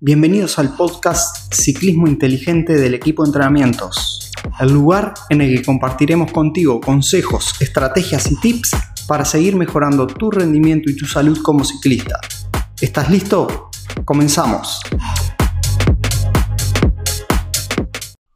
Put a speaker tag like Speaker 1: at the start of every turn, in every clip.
Speaker 1: Bienvenidos al podcast Ciclismo Inteligente del equipo de entrenamientos, el lugar en el que compartiremos contigo consejos, estrategias y tips para seguir mejorando tu rendimiento y tu salud como ciclista. ¿Estás listo? Comenzamos.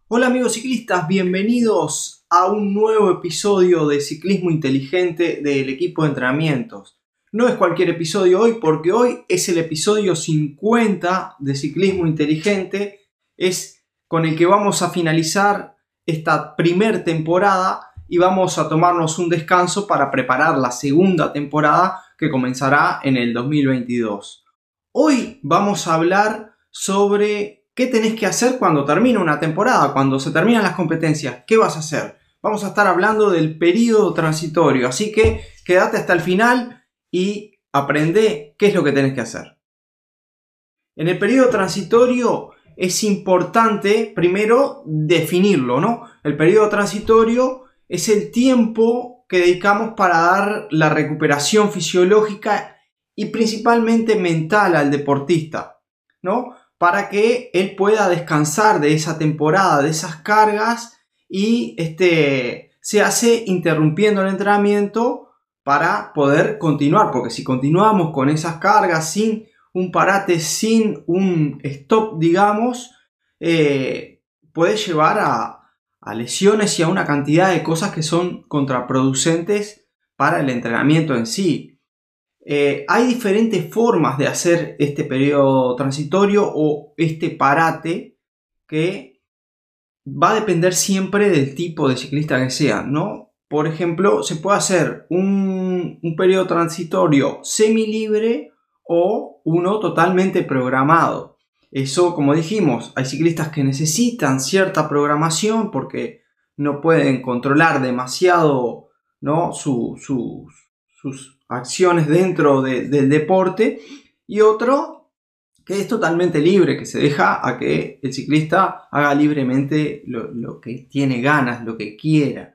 Speaker 1: Hola amigos ciclistas, bienvenidos a un nuevo episodio de Ciclismo Inteligente del equipo de entrenamientos. No es cualquier episodio hoy porque hoy es el episodio 50 de Ciclismo Inteligente. Es con el que vamos a finalizar esta primer temporada y vamos a tomarnos un descanso para preparar la segunda temporada que comenzará en el 2022. Hoy vamos a hablar sobre qué tenés que hacer cuando termina una temporada, cuando se terminan las competencias. ¿Qué vas a hacer? Vamos a estar hablando del periodo transitorio, así que quédate hasta el final y aprende qué es lo que tenés que hacer. En el periodo transitorio es importante primero definirlo, ¿no? El periodo transitorio es el tiempo que dedicamos para dar la recuperación fisiológica y principalmente mental al deportista, ¿no? Para que él pueda descansar de esa temporada, de esas cargas y este, se hace interrumpiendo el entrenamiento para poder continuar, porque si continuamos con esas cargas sin un parate, sin un stop, digamos, eh, puede llevar a, lesiones y a una cantidad de cosas que son contraproducentes para el entrenamiento en sí. Eh, hay diferentes formas de hacer este periodo transitorio o este parate que va a depender siempre del tipo de ciclista que sea, ¿no? Por ejemplo, se puede hacer un, periodo transitorio semi-libre o uno totalmente programado. Eso, como dijimos, hay ciclistas que necesitan cierta programación porque no pueden controlar demasiado ¿no? sus acciones dentro del deporte y otro que es totalmente libre, que se deja a que el ciclista haga libremente lo que tiene ganas, lo que quiera.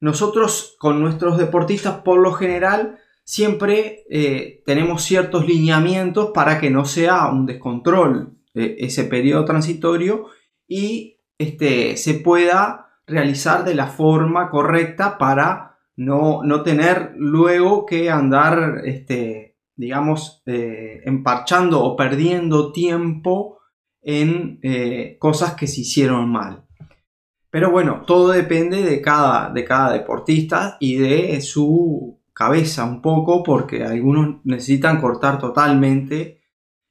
Speaker 1: Nosotros con nuestros deportistas por lo general siempre eh, tenemos ciertos lineamientos para que no sea un descontrol eh, ese periodo transitorio y este, se pueda realizar de la forma correcta para no, tener luego que andar, este, digamos, eh, emparchando o perdiendo tiempo en cosas que se hicieron mal. Pero bueno, todo depende de cada, de cada deportista y de su cabeza un poco, porque algunos necesitan cortar totalmente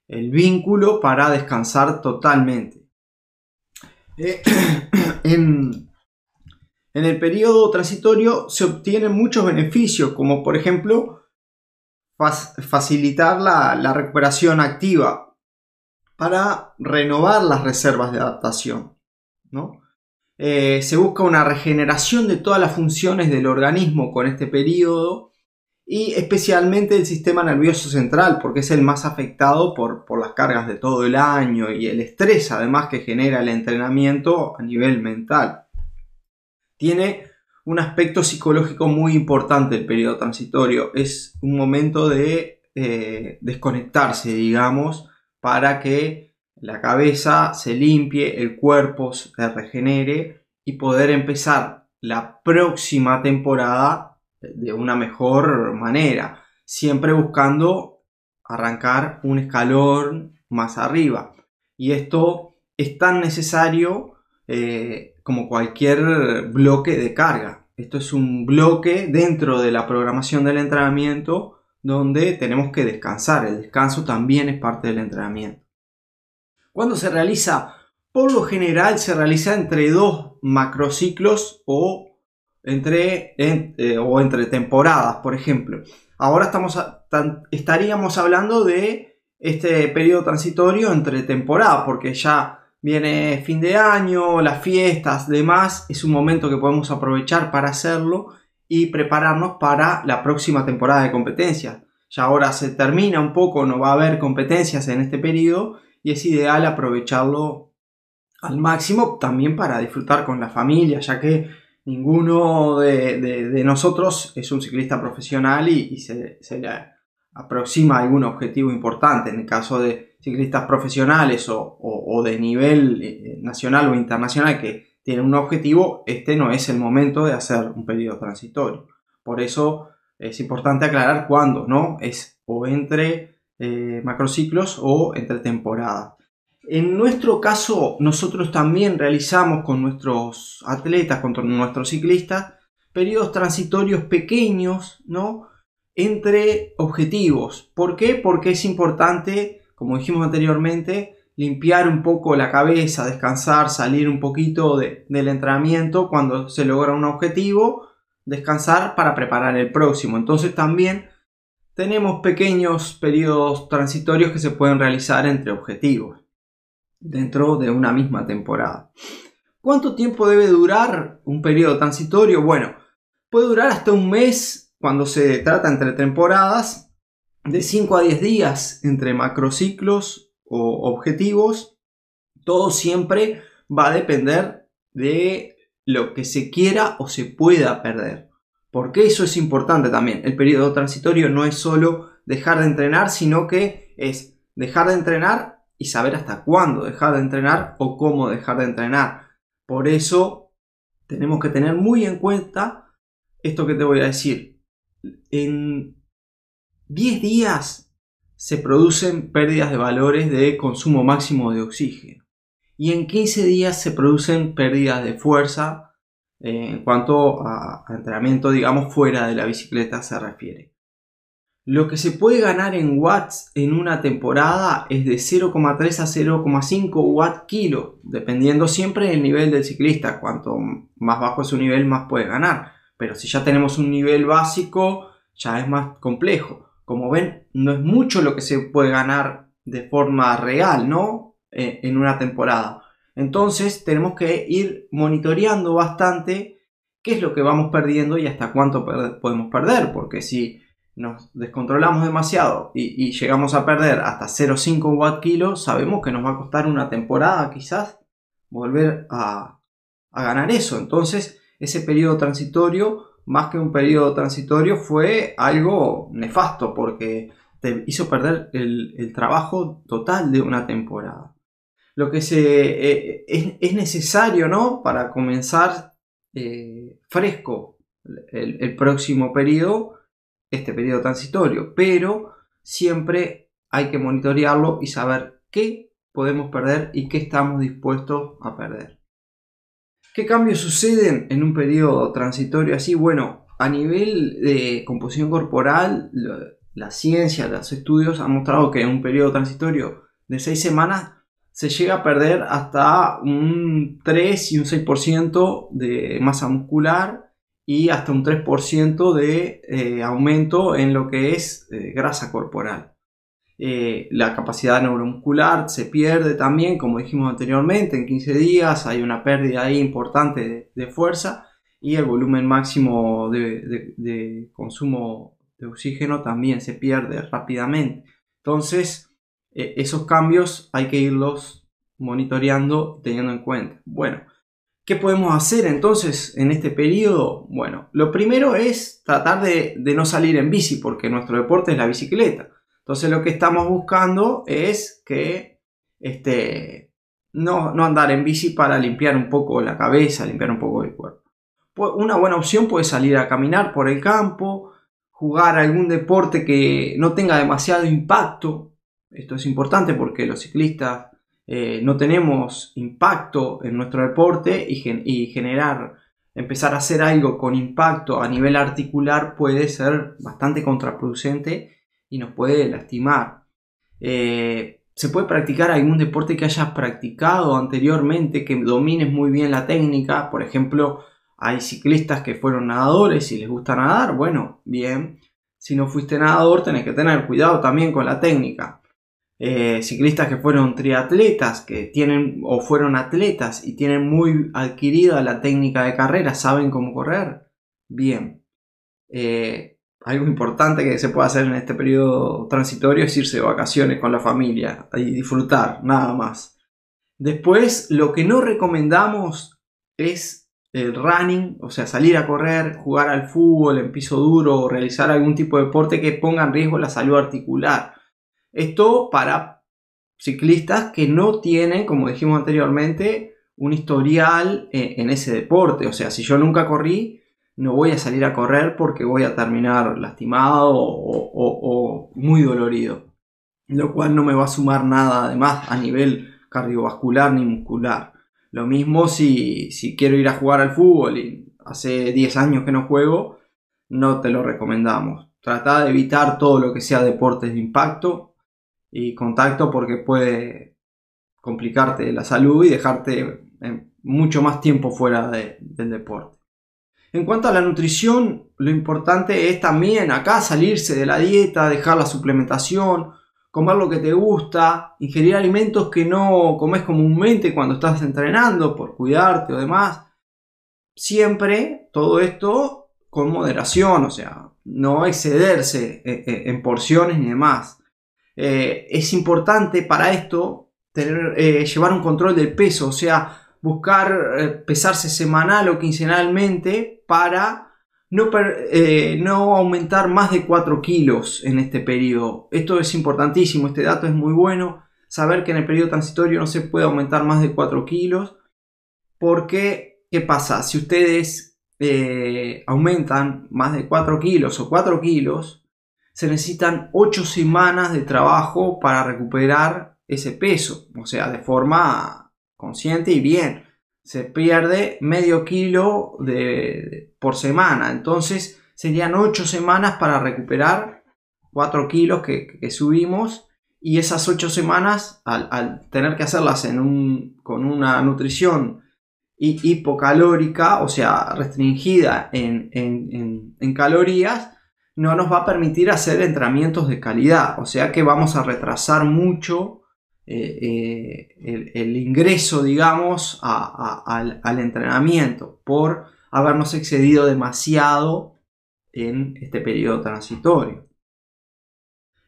Speaker 1: el vínculo para descansar totalmente. Eh, en, el periodo transitorio se obtienen muchos beneficios, como por ejemplo facilitar la, la recuperación activa para renovar las reservas de adaptación. ¿no? Eh, se busca una regeneración de todas las funciones del organismo con este periodo y especialmente el sistema nervioso central porque es el más afectado por, las cargas de todo el año y el estrés además que genera el entrenamiento a nivel mental. Tiene un aspecto psicológico muy importante el periodo transitorio. Es un momento de eh, desconectarse, digamos, para que la cabeza se limpie, el cuerpo se regenere y poder empezar la próxima temporada de una mejor manera, siempre buscando arrancar un escalón más arriba. Y esto es tan necesario eh, como cualquier bloque de carga. Esto es un bloque dentro de la programación del entrenamiento donde tenemos que descansar. El descanso también es parte del entrenamiento. Cuando se realiza? Por lo general se realiza entre dos macrociclos o entre, eh, o entre temporadas, por ejemplo. Ahora estamos estaríamos hablando de este periodo transitorio entre temporadas, porque ya viene fin de año, las fiestas, demás, es un momento que podemos aprovechar para hacerlo y prepararnos para la próxima temporada de competencias. Ya ahora se termina un poco, no va a haber competencias en este periodo y es ideal aprovecharlo al máximo también para disfrutar con la familia, ya que ninguno de, nosotros es un ciclista profesional y, se, le aproxima algún objetivo importante. En el caso de ciclistas profesionales o, de nivel eh, nacional o internacional que tienen un objetivo, este no es el momento de hacer un periodo transitorio. Por eso es importante aclarar cuándo, ¿no? Es o entre eh, macrociclos o entre temporadas. En nuestro caso, nosotros también realizamos con nuestros atletas, con nuestros ciclistas, periodos transitorios pequeños, ¿no? Entre objetivos. ¿Por qué? Porque es importante, como dijimos anteriormente, limpiar un poco la cabeza, descansar, salir un poquito del entrenamiento cuando se logra un objetivo, descansar para preparar el próximo. Entonces también tenemos pequeños periodos transitorios que se pueden realizar entre objetivos dentro de una misma temporada. ¿Cuánto tiempo debe durar un periodo transitorio? Bueno, puede durar hasta un mes cuando se trata entre temporadas, de 5 a 10 días entre macrociclos o objetivos. Todo siempre va a depender de lo que se quiera o se pueda perder. Porque eso es importante también. El periodo transitorio no es solo dejar de entrenar, sino que es dejar de entrenar y saber hasta cuándo dejar de entrenar o cómo dejar de entrenar. Por eso tenemos que tener muy en cuenta esto que te voy a decir. En 10 días se producen pérdidas de valores de consumo máximo de oxígeno. Y en 15 días se producen pérdidas de fuerza eh, en cuanto a entrenamiento, digamos, fuera de la bicicleta se refiere. Lo que se puede ganar en watts en una temporada es de 0,3 a 0,5 watt kilo, dependiendo siempre del nivel del ciclista. Cuanto más bajo es su nivel, más puede ganar. Pero si ya tenemos un nivel básico, ya es más complejo. Como ven, no es mucho lo que se puede ganar de forma real, ¿no? Eh, en una temporada. Entonces tenemos que ir monitoreando bastante qué es lo que vamos perdiendo y hasta cuánto podemos perder. Porque si nos descontrolamos demasiado y, llegamos a perder hasta 0,5 watt kilo, sabemos que nos va a costar una temporada quizás volver a, ganar eso. Entonces, ese periodo transitorio, más que un periodo transitorio, fue algo nefasto porque te hizo perder el, trabajo total de una temporada. Lo que eh, es, necesario, ¿no? Para comenzar eh, fresco el, el próximo periodo este periodo transitorio, pero siempre hay que monitorearlo y saber qué podemos perder y qué estamos dispuestos a perder. ¿Qué cambios suceden en un periodo transitorio así? Bueno, a nivel de composición corporal, la ciencia, los estudios han mostrado que en un periodo transitorio de 6 semanas se llega a perder hasta un 3 y un 6% de masa muscular y hasta un 3% de eh, aumento en lo que es eh, grasa corporal. Eh, la capacidad neuromuscular se pierde también, como dijimos anteriormente, en 15 días hay una pérdida importante de, fuerza y el volumen máximo de, consumo de oxígeno también se pierde rápidamente. Entonces, esos cambios hay que irlos monitoreando teniendo en cuenta. Bueno, ¿Qué podemos hacer entonces en este periodo? Bueno, lo primero es tratar de, no salir en bici, porque nuestro deporte es la bicicleta. Entonces lo que estamos buscando es que este, no, no andar en bici para limpiar un poco la cabeza, limpiar un poco el cuerpo. Una buena opción puede salir a caminar por el campo, jugar algún deporte que no tenga demasiado impacto. Esto es importante porque los ciclistas eh, no tenemos impacto en nuestro deporte y, generar, empezar a hacer algo con impacto a nivel articular puede ser bastante contraproducente y nos puede lastimar. Eh, se puede practicar algún deporte que hayas practicado anteriormente, que domines muy bien la técnica. Por ejemplo, hay ciclistas que fueron nadadores y les gusta nadar. Bueno, bien. Si no fuiste nadador, tenés que tener cuidado también con la técnica. Eh, ciclistas que fueron triatletas, que tienen o fueron atletas y tienen muy adquirida la técnica de carrera, saben cómo correr. Bien. Eh, algo importante que se puede hacer en este periodo transitorio es irse de vacaciones con la familia y disfrutar, nada más. Después, lo que no recomendamos es el running, o sea, salir a correr, jugar al fútbol en piso duro o realizar algún tipo de deporte que ponga en riesgo la salud articular. Esto para ciclistas que no tienen, como dijimos anteriormente, un historial eh, en ese deporte. O sea, si yo nunca corrí, no voy a salir a correr porque voy a terminar lastimado o, muy dolorido. Lo cual no me va a sumar nada además a nivel cardiovascular ni muscular. Lo mismo si, si quiero ir a jugar al fútbol y hace 10 años que no juego, no te lo recomendamos. Trata de evitar todo lo que sea deportes de impacto y contacto porque puede complicarte la salud y dejarte mucho más tiempo fuera del deporte. En cuanto a la nutrición, lo importante es también acá salirse de la dieta, dejar la suplementación, comer lo que te gusta, ingerir alimentos que no comes comúnmente cuando estás entrenando por cuidarte o demás. Siempre todo esto con moderación, o sea, no excederse eh, eh, en porciones ni demás. Eh, es importante para esto tener, llevar un control del peso, o sea, buscar pesarse semanal o quincenalmente para no, eh, no, aumentar más de 4 kilos en este periodo. Esto es importantísimo, este dato es muy bueno. Saber que en el periodo transitorio no se puede aumentar más de 4 kilos. Porque, ¿qué pasa? Si ustedes eh, aumentan más de 4 kilos o 4 kilos, se necesitan 8 semanas de trabajo para recuperar ese peso. O sea, de forma consciente y bien se pierde medio kilo de, por semana. Entonces serían 8 semanas para recuperar 4 kilos que, subimos. Y esas 8 semanas, al, tener que hacerlas en un, con una nutrición hipocalórica, o sea, restringida en, en, calorías, no nos va a permitir hacer entrenamientos de calidad. O sea que vamos a retrasar mucho eh, eh, el, ingreso, digamos, al, entrenamiento por habernos excedido demasiado en este periodo transitorio.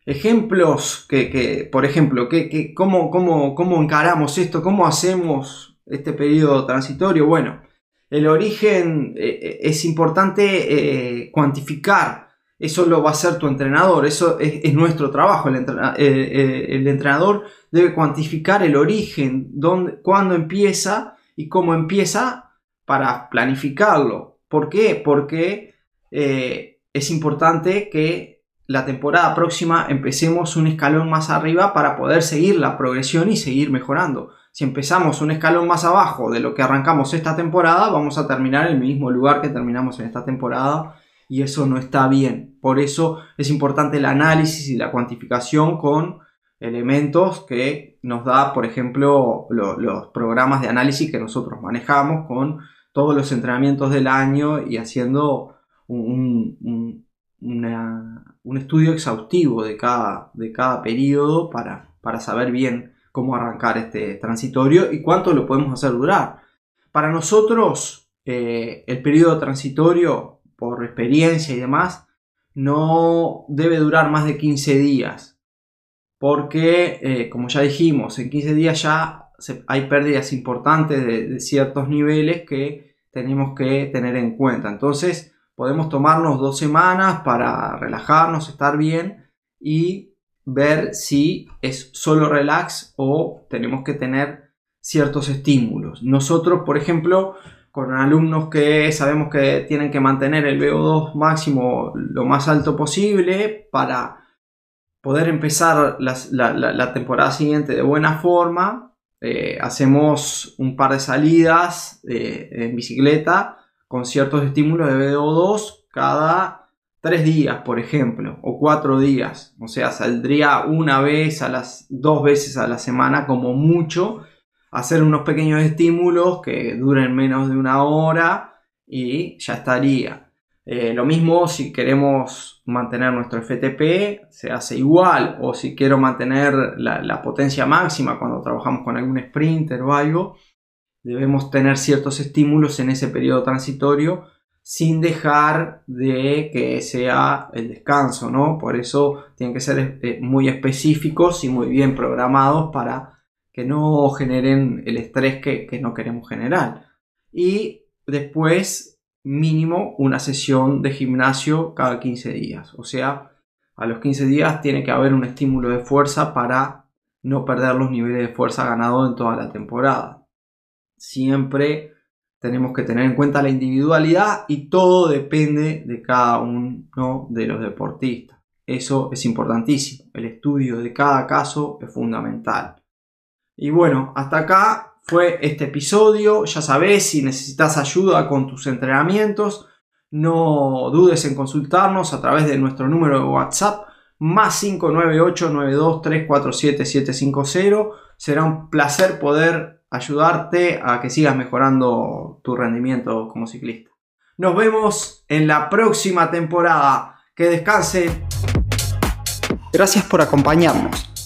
Speaker 1: Ejemplos que, por ejemplo, que, cómo, cómo, encaramos esto? ¿Cómo hacemos este periodo transitorio? Bueno, el origen eh, es importante cuantificar eso lo va a hacer tu entrenador, eso es, nuestro trabajo. El, el, entrenador debe cuantificar el origen, dónde, cuándo empieza y cómo empieza para planificarlo. ¿Por qué? Porque eh, es importante que la temporada próxima empecemos un escalón más arriba para poder seguir la progresión y seguir mejorando. Si empezamos un escalón más abajo de lo que arrancamos esta temporada, vamos a terminar en el mismo lugar que terminamos en esta temporada y eso no está bien. Por eso es importante el análisis y la cuantificación con elementos que nos da, por ejemplo, los programas de análisis que nosotros manejamos con todos los entrenamientos del año y haciendo un, estudio exhaustivo de cada, de cada periodo para, para saber bien cómo arrancar este transitorio y cuánto lo podemos hacer durar. Para nosotros, eh, el periodo transitorio, por experiencia y demás, no debe durar más de 15 días porque, eh, como ya dijimos, en 15 días ya hay pérdidas importantes de, ciertos niveles que tenemos que tener en cuenta. Entonces, podemos tomarnos dos semanas para relajarnos, estar bien y ver si es solo relax o tenemos que tener ciertos estímulos. Nosotros, por ejemplo, con alumnos que sabemos que tienen que mantener el VO2 máximo lo más alto posible para poder empezar la, temporada siguiente de buena forma. Eh, hacemos un par de salidas eh, en bicicleta con ciertos estímulos de VO2 cada tres días, por ejemplo, o cuatro días. O sea, saldría una vez a las dos veces a la semana como mucho. Hacer unos pequeños estímulos que duren menos de una hora y ya estaría. Eh, lo mismo si queremos mantener nuestro FTP, se hace igual. O si quiero mantener la, potencia máxima cuando trabajamos con algún sprinter o algo, debemos tener ciertos estímulos en ese periodo transitorio sin dejar de que sea el descanso, ¿no? Por eso tienen que ser eh, muy específicos y muy bien programados para que no generen el estrés que, que no queremos generar. Y después mínimo una sesión de gimnasio cada 15 días. O sea, a los 15 días tiene que haber un estímulo de fuerza para no perder los niveles de fuerza ganados en toda la temporada. Siempre tenemos que tener en cuenta la individualidad y todo depende de cada uno de los deportistas. Eso es importantísimo. El estudio de cada caso es fundamental. Y bueno, hasta acá fue este episodio. Ya sabes, si necesitas ayuda con tus entrenamientos, no dudes en consultarnos a través de nuestro número de WhatsApp más 598-92347750. Será un placer poder ayudarte a que sigas mejorando tu rendimiento como ciclista. Nos vemos en la próxima temporada. Que descanse. Gracias por acompañarnos.